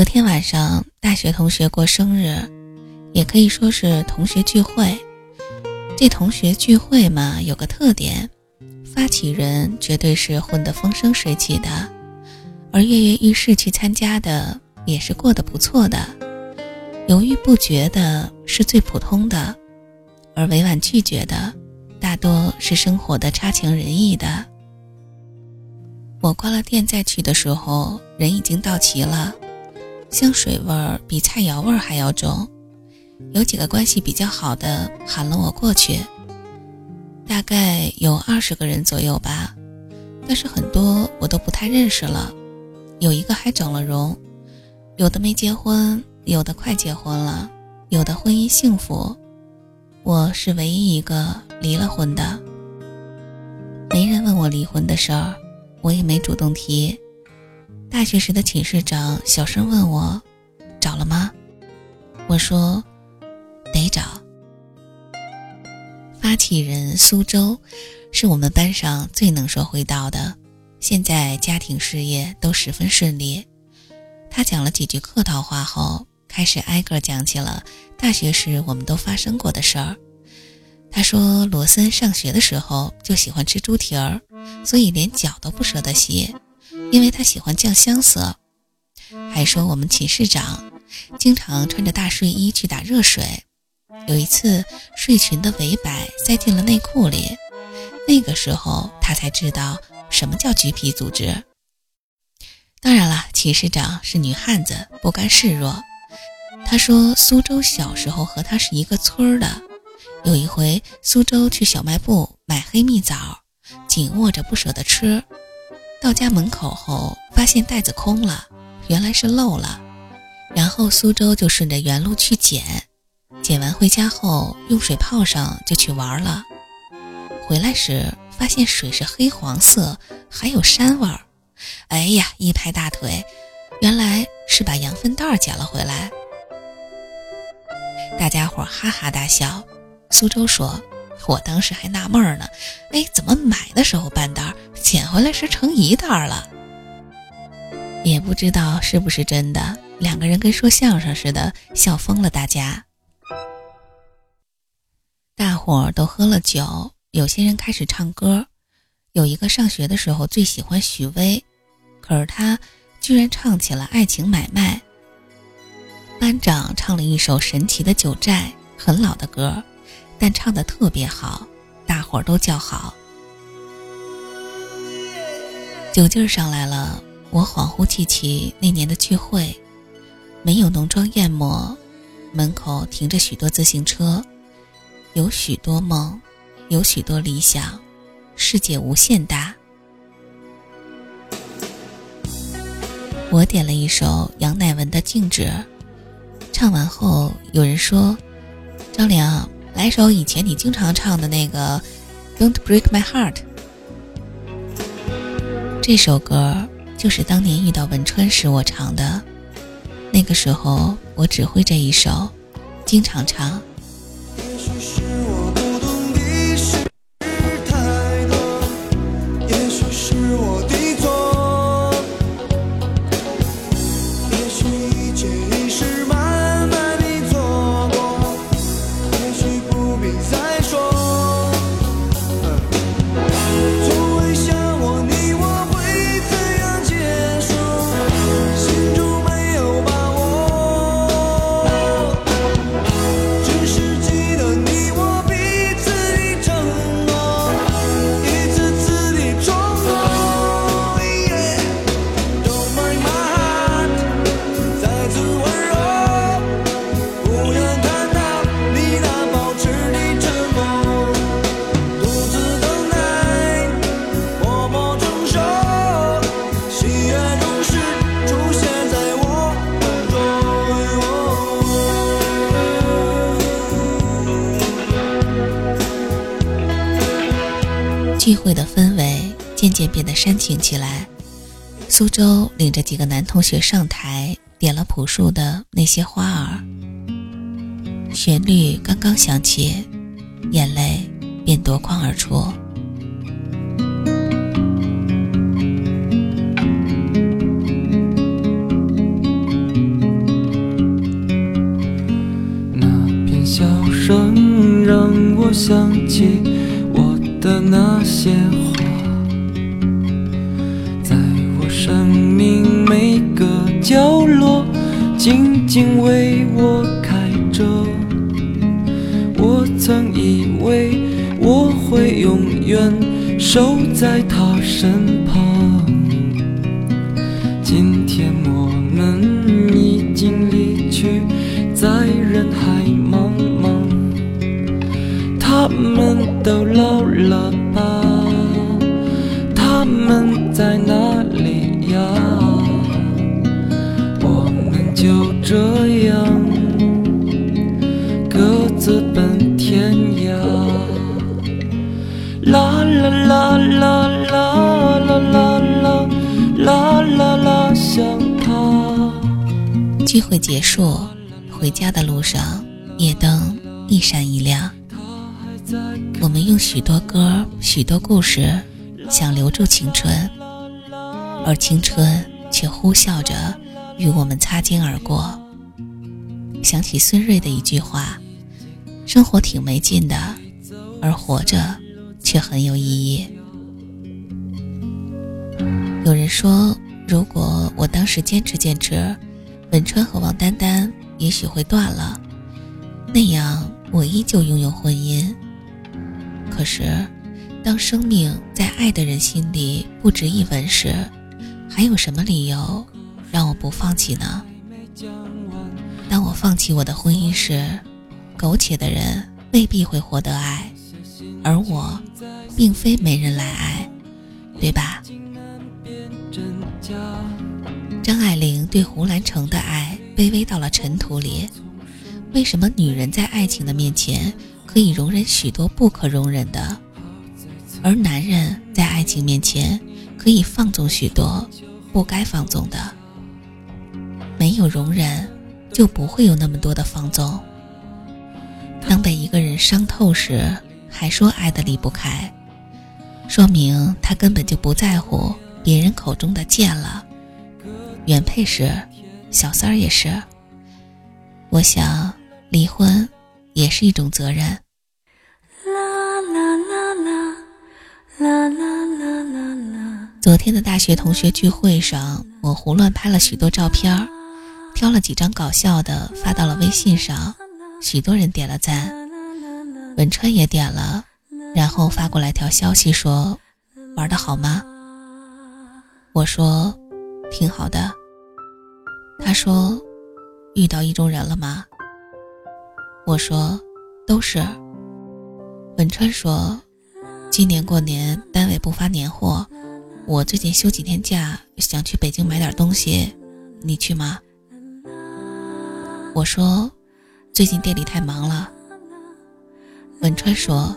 昨天晚上，大学同学过生日，也可以说是同学聚会。这同学聚会嘛，有个特点，发起人绝对是混得风生水起的，而跃跃欲试去参加的，也是过得不错的。犹豫不决的是最普通的，而委婉拒绝的，大多是生活的差强人意的。我关了店再去的时候，人已经到齐了，香水味儿比菜肴味儿还要重。有几个关系比较好的喊了我过去，大概有二十个人左右吧，但是很多我都不太认识了，有一个还整了容，有的没结婚，有的快结婚了，有的婚姻幸福，我是唯一一个离了婚的。没人问我离婚的事儿，我也没主动提。大学时的寝室长小声问我，找了吗？我说。得找。发起人苏州，是我们班上最能说会道的，现在家庭事业都十分顺利。他讲了几句客套话后，开始挨个讲起了大学时我们都发生过的事儿。他说，罗森上学的时候就喜欢吃猪蹄儿，所以连脚都不舍得洗，因为他喜欢酱香色。还说我们寝室长经常穿着大睡衣去打热水。有一次，睡裙的围摆塞进了内裤里，那个时候他才知道什么叫橘皮组织。当然了，寝室长是女汉子，不甘示弱。他说，苏州小时候和他是一个村儿的。有一回，苏州去小卖部买黑蜜枣，紧握着不舍得吃，到家门口后发现袋子空了，原来是漏了。然后苏州就顺着原路去捡。捡完回家后，用水泡上就去玩了。回来时发现水是黑黄色，还有膻味儿。哎呀，一拍大腿，原来是把羊粪袋捡了回来。大家伙哈哈大笑。苏州说：“我当时还纳闷呢，哎，怎么买的时候半袋，捡回来时成一袋了？也不知道是不是真的。”两个人跟说相声似的，笑疯了大家。大伙儿都喝了酒，有些人开始唱歌。有一个上学的时候最喜欢许巍，可是他居然唱起了《爱情买卖》。班长唱了一首《神奇的九寨》，很老的歌，但唱的特别好，大伙儿都叫好。酒劲儿上来了，我恍惚记起那年的聚会，没有浓妆艳抹，门口停着许多自行车。有许多梦，有许多理想，世界无限大。我点了一首杨乃文的《静止》，唱完后有人说：“张良，来首以前你经常唱的那个《Don't Break My Heart》。”这首歌就是当年遇到文川时我唱的，那个时候我只会这一首，经常唱。变得煽情起来。苏州领着几个男同学上台，点了朴树的《那些花儿》，旋律刚刚响起，眼泪便夺眶而出。那片笑声让我想起我的那些花。静静为我开着。我曾以为我会永远守在他身旁，今天我们已经离去，在人海茫茫。他们都老了吧？啦啦啦啦啦啦啦啦啦，想他。聚会结束，回家的路上，夜灯一闪一亮。我们用许多歌、许多故事，想留住青春，而青春却呼啸着与我们擦肩而过。想起孙瑞的一句话：“生活挺没劲的，而活着却很有意义。”有人说，如果我当时坚持坚持，文川和王丹丹也许会断了，那样我依旧拥有婚姻。可是，当生命在爱的人心里不值一文时，还有什么理由让我不放弃呢？当我放弃我的婚姻时，苟且的人未必会获得爱，而我，并非没人来爱，对吧？张爱玲对胡兰成的爱卑微到了尘土里，为什么女人在爱情的面前？可以容忍许多不可容忍的，而男人在爱情面前可以放纵许多不该放纵的。没有容忍，就不会有那么多的放纵。当被一个人伤透时，还说爱的离不开，说明他根本就不在乎别人口中的贱了。原配是，小三儿也是。我想离婚。也是一种责任。啦啦啦啦啦啦啦啦啦。昨天的大学同学聚会上，我胡乱拍了许多照片儿，挑了几张搞笑的发到了微信上，许多人点了赞，文川也点了，然后发过来条消息说：“玩的好吗？”我说：“挺好的。”他说：“遇到意中人了吗？”我说，都是。文川说，今年过年单位不发年货，我最近休几天假，想去北京买点东西，你去吗？我说，最近店里太忙了。文川说，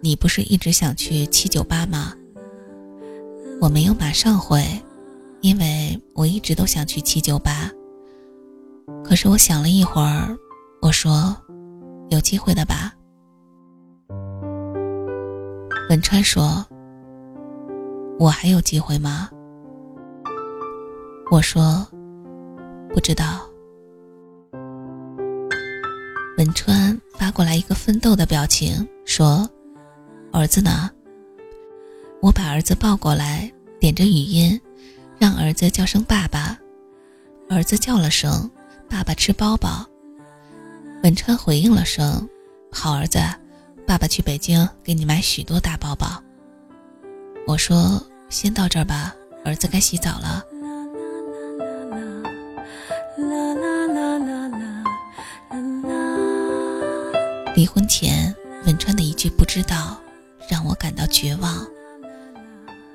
你不是一直想去七九八吗？我没有马上回，因为我一直都想去七九八。可是我想了一会儿。我说：“有机会的吧。”文川说：“我还有机会吗？”我说：“不知道。”文川发过来一个奋斗的表情，说：“儿子呢？”我把儿子抱过来，点着语音，让儿子叫声爸爸。儿子叫了声：“爸爸吃包包。”文川回应了声：“好儿子，爸爸去北京给你买许多大包包。”我说：“先到这儿吧，儿子该洗澡了。”婚前，文川的一句“不知道”让我感到绝望，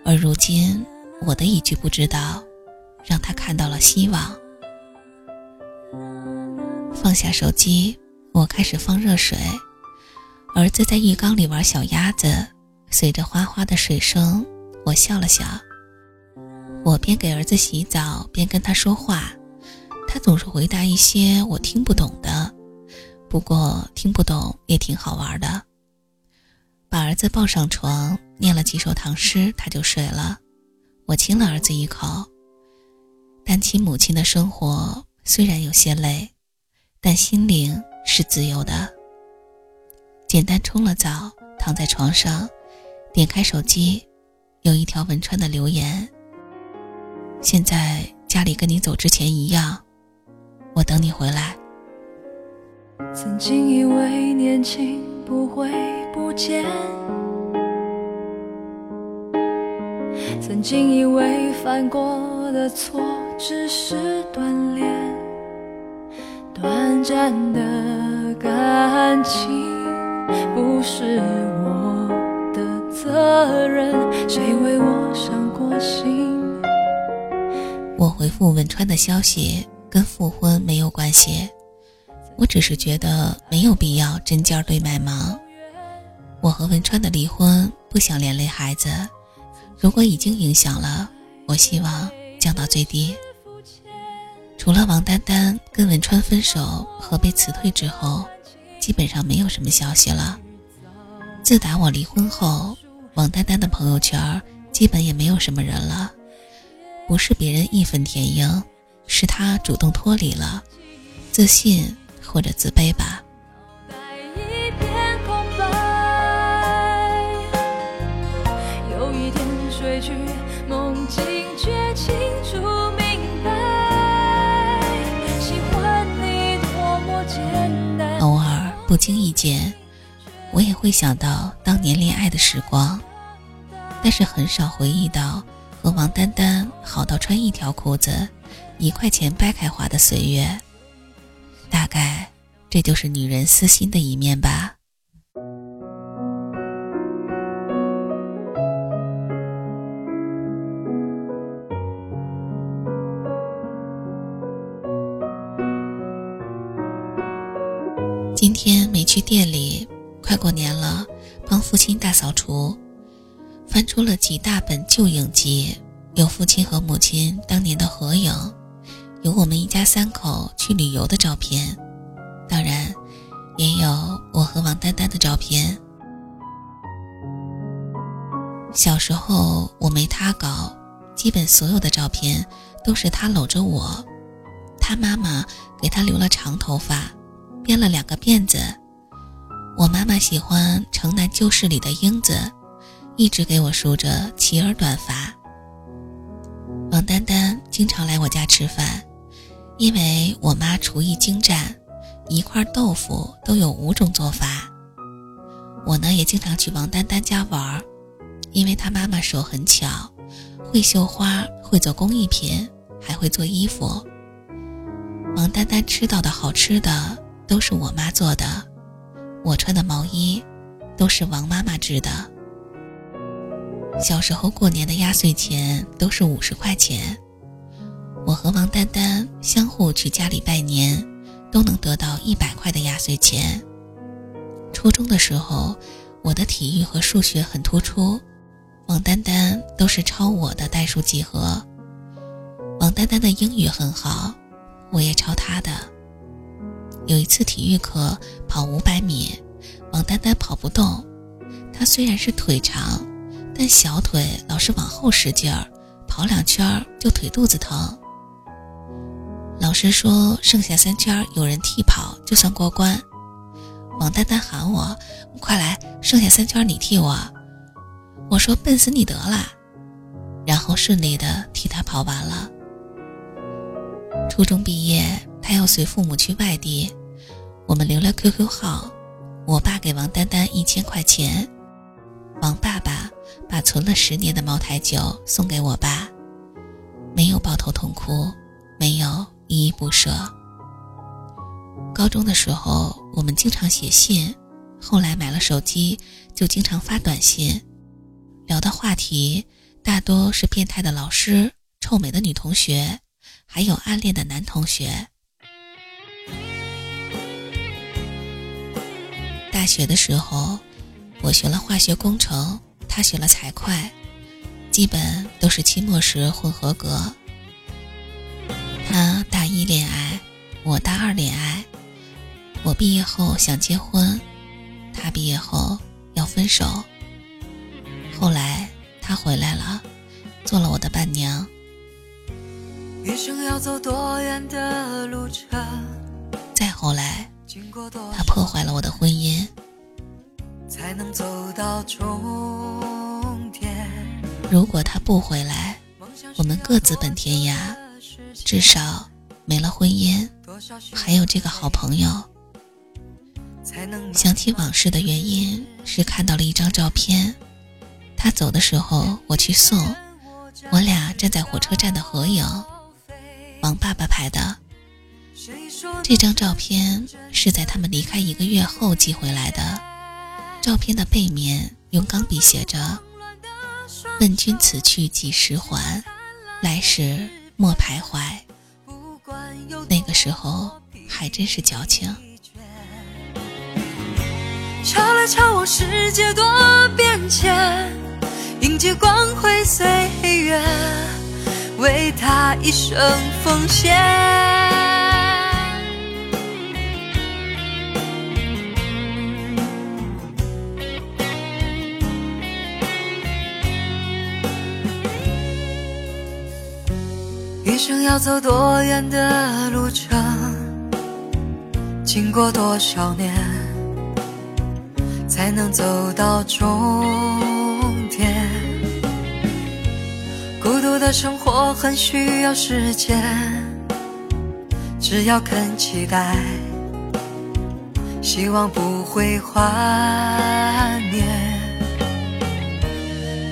而如今我的一句“不知道”让他看到了希望。放下手机，我开始放热水。儿子在浴缸里玩小鸭子，随着哗哗的水声，我笑了笑。我边给儿子洗澡边跟他说话，他总是回答一些我听不懂的，不过听不懂也挺好玩的。把儿子抱上床，念了几首唐诗，他就睡了。我亲了儿子一口。单亲母亲的生活虽然有些累。但心灵是自由的。简单冲了澡，躺在床上，点开手机，有一条文川的留言。现在家里跟你走之前一样，我等你回来。曾经以为年轻不会不见，曾经以为犯过的错只是锻炼，短暂的感情。不是我的责任，谁为我伤过心？我回复文川的消息跟复婚没有关系，我只是觉得没有必要针尖对麦芒。我和文川的离婚不想连累孩子，如果已经影响了，我希望降到最低。除了王丹丹跟文川分手和被辞退之后。基本上没有什么消息了。自打我离婚后，王丹丹的朋友圈基本也没有什么人了。不是别人义愤填膺，是她主动脱离了，自信或者自卑吧。有一天睡去，梦境却清楚。不经意间，我也会想到当年恋爱的时光，但是很少回忆到和王丹丹好到穿一条裤子、一块钱掰开花的岁月。大概这就是女人私心的一面吧。今天没去店里，快过年了，帮父亲大扫除，翻出了几大本旧影集，有父亲和母亲三口去旅游的照片，当然，也有我和王丹丹的照片。小时候我没他高，基本所有的照片都是他搂着我，他妈妈给他留了长头发。编了两个辫子，我妈妈喜欢《城南旧事》里的英子，一直给我梳着齐耳短发。王丹丹经常来我家吃饭，因为我妈厨艺精湛，一块豆腐都有五种做法。我呢也经常去王丹丹家玩，因为她妈妈手很巧，会绣花，会做工艺品，还会做衣服。王丹丹吃到的好吃的。都是我妈做的，我穿的毛衣都是王妈妈织的。小时候过年的压岁钱都是五十块钱，我和王丹丹相互去家里拜年，都能得到一百块的压岁钱。初中的时候，我的体育和数学很突出，王丹丹都是抄我的代数几何。王丹丹的英语很好，我也抄她的。有一次体育课跑五百米，王丹丹跑不动。她虽然是腿长，但小腿老是往后使劲儿，跑两圈就腿肚子疼。老师说剩下三圈有人替跑就算过关。王丹丹喊我：“快来，剩下三圈你替我。”我说：“笨死你得了。”然后顺利的替他跑完了。初中毕业。他要随父母去外地，我们留了 QQ 号。我爸给王丹丹一千块钱，王爸爸把存了十年的茅台酒送给我爸，没有抱头痛哭，没有依依不舍。高中的时候，我们经常写信，后来买了手机，就经常发短信，聊的话题大多是变态的老师、臭美的女同学，还有暗恋的男同学。大学的时候，我学了化学工程，他学了财会，基本都是期末时混合格。我大二恋爱我毕业后想结婚他毕业后要分手。后来他回来了做了我的伴娘。一生要走多远的路程？再后来他破坏了我的婚姻。才能走到终点？如果他不回来我们各自奔天涯至少没了婚姻，还有这个好朋友。想起往事的原因是看到了一张照片，他走的时候我去送，我俩站在火车站的合影，王爸爸拍的。这张照片是在他们离开一个月后寄回来的，照片的背面用钢笔写着。问君此去几时还？来时莫徘徊。那个时候还真是矫情。瞧来瞧往世界多变迁，迎接光辉岁月，为他一生奉献。要走多远的路程，经过多少年，才能走到终点？孤独的生活很需要时间，只要肯期待，希望不会幻灭。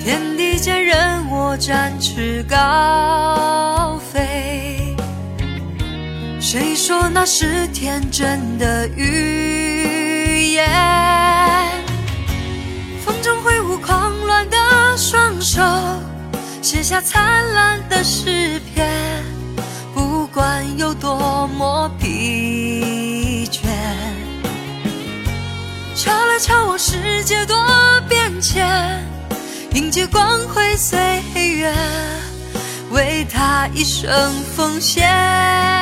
天地间，任我展翅高飞。谁说那是天真的语言？风中挥舞狂乱的双手，写下灿烂的诗篇。不管有多么疲倦，瞧来瞧往，世界多变迁。迎接光辉岁月，一生奉献。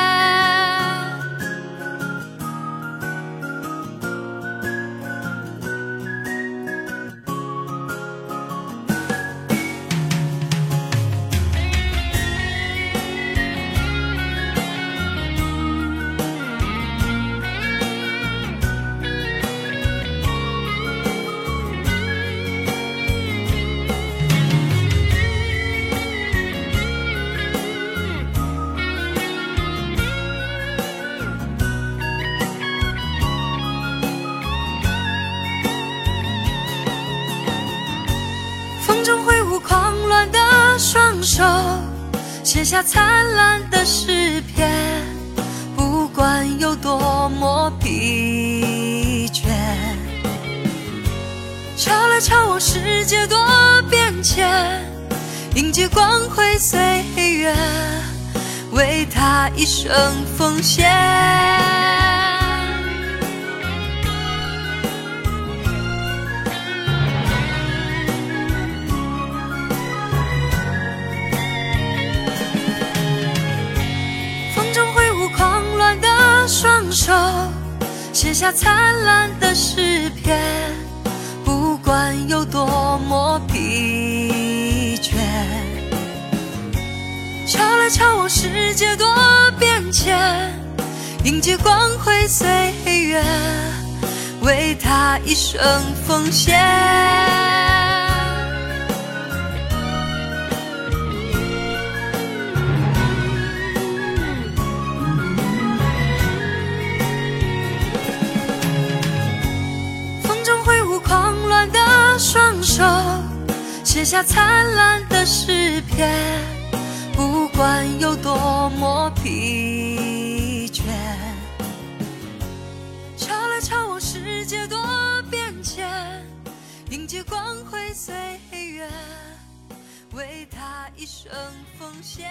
手写下灿烂的诗篇，不管有多么疲倦。瞧来瞧往，世界多变迁，迎接光辉岁月，为他一生奉献。下灿烂的诗篇，不管有多么疲倦。瞧来瞧往，世界多变迁，迎接光辉岁月，为他一生奉献。下灿烂的诗篇，不管有多么疲倦。瞧来瞧往，世界多变迁，迎接光辉岁月，为他一生奉献。